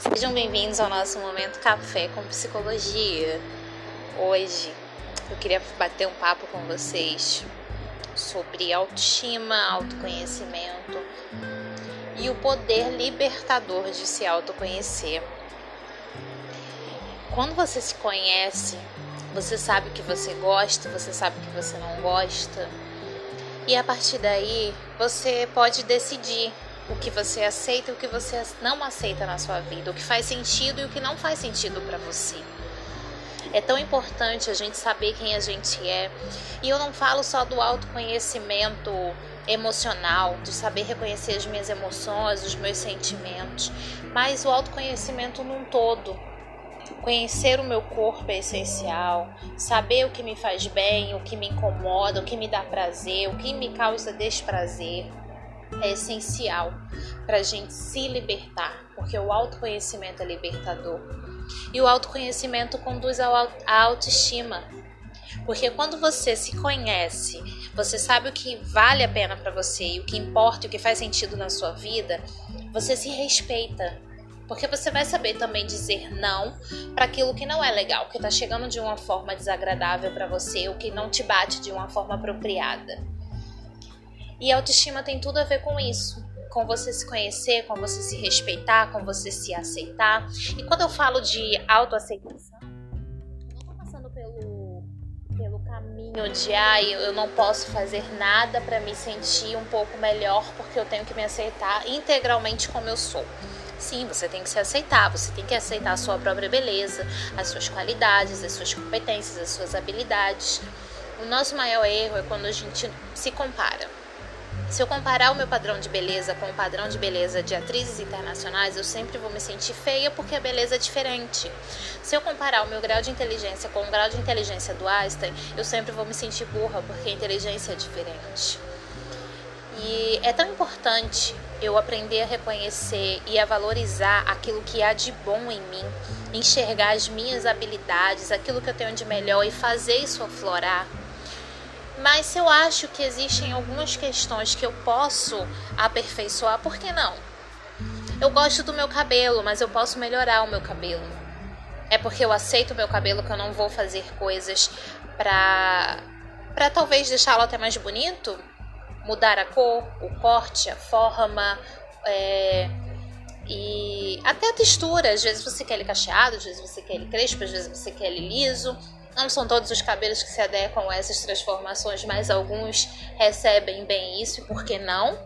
Sejam bem-vindos ao nosso momento Café com Psicologia. Hoje eu queria bater um papo com vocês sobre autoestima, autoconhecimento e o poder libertador de se autoconhecer. Quando você se conhece, você sabe o que você gosta, você sabe o que você não gosta, e a partir daí você pode decidir o que você aceita e o que você não aceita na sua vida, o que faz sentido e o que não faz sentido para você. É tão importante a gente saber quem a gente é. E eu não falo só do autoconhecimento emocional, de saber reconhecer as minhas emoções, os meus sentimentos, mas o autoconhecimento num todo. Conhecer o meu corpo é essencial, saber o que me faz bem, o que me incomoda, o que me dá prazer, o que me causa desprazer é essencial para a gente se libertar, porque o autoconhecimento é libertador. E o autoconhecimento conduz à autoestima. Porque quando você se conhece, você sabe o que vale a pena para você e o que importa e o que faz sentido na sua vida, você se respeita. Porque você vai saber também dizer não para aquilo que não é legal, que está chegando de uma forma desagradável para você, o que não te bate de uma forma apropriada. E autoestima tem tudo a ver com isso. Com você se conhecer, com você se respeitar, com você se aceitar. E quando eu falo de autoaceitação, eu não tô passando pelo, pelo caminho de ai, eu não posso fazer nada para me sentir um pouco melhor porque eu tenho que me aceitar integralmente como eu sou. Sim, você tem que se aceitar, você tem que aceitar a sua própria beleza, as suas qualidades, as suas competências, as suas habilidades. O nosso maior erro é quando a gente se compara. Se eu comparar o meu padrão de beleza com o padrão de beleza de atrizes internacionais, eu sempre vou me sentir feia porque a beleza é diferente. Se eu comparar o meu grau de inteligência com o grau de inteligência do Einstein, eu sempre vou me sentir burra porque a inteligência é diferente. E é tão importante eu aprender a reconhecer e a valorizar aquilo que há de bom em mim, enxergar as minhas habilidades, aquilo que eu tenho de melhor e fazer isso aflorar mas se eu acho que existem algumas questões que eu posso aperfeiçoar, por que não? Eu gosto do meu cabelo, mas eu posso melhorar o meu cabelo. É porque eu aceito o meu cabelo que eu não vou fazer coisas pra, pra talvez deixá-lo até mais bonito? Mudar a cor, o corte, a forma, é, e até a textura. Às vezes você quer ele cacheado, às vezes você quer ele crespo, às vezes você quer ele liso. Não são todos os cabelos que se adequam a essas transformações, mas alguns recebem bem isso, e por que não?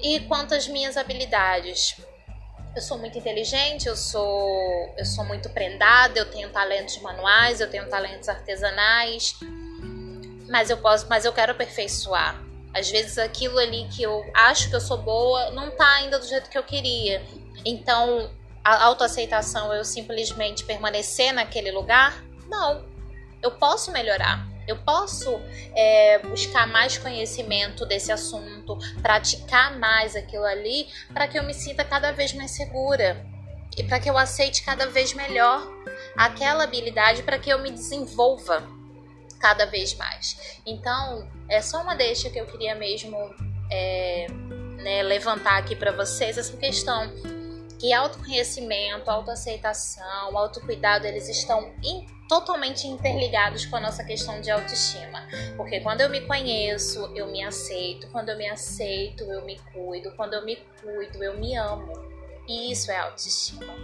E quanto às minhas habilidades? Eu sou muito inteligente, eu sou, eu sou muito prendada, eu tenho talentos manuais, eu tenho talentos artesanais, mas eu posso, mas eu quero aperfeiçoar. Às vezes aquilo ali que eu acho que eu sou boa não tá ainda do jeito que eu queria. Então, a autoaceitação eu simplesmente permanecer naquele lugar não, eu posso melhorar. Eu posso é, buscar mais conhecimento desse assunto, praticar mais aquilo ali, para que eu me sinta cada vez mais segura e para que eu aceite cada vez melhor aquela habilidade, para que eu me desenvolva cada vez mais. Então, é só uma deixa que eu queria mesmo é, né, levantar aqui para vocês essa questão que autoconhecimento, autoaceitação, autocuidado, eles estão in, totalmente interligados com a nossa questão de autoestima. Porque quando eu me conheço, eu me aceito, quando eu me aceito, eu me cuido, quando eu me cuido, eu me amo. E isso é autoestima.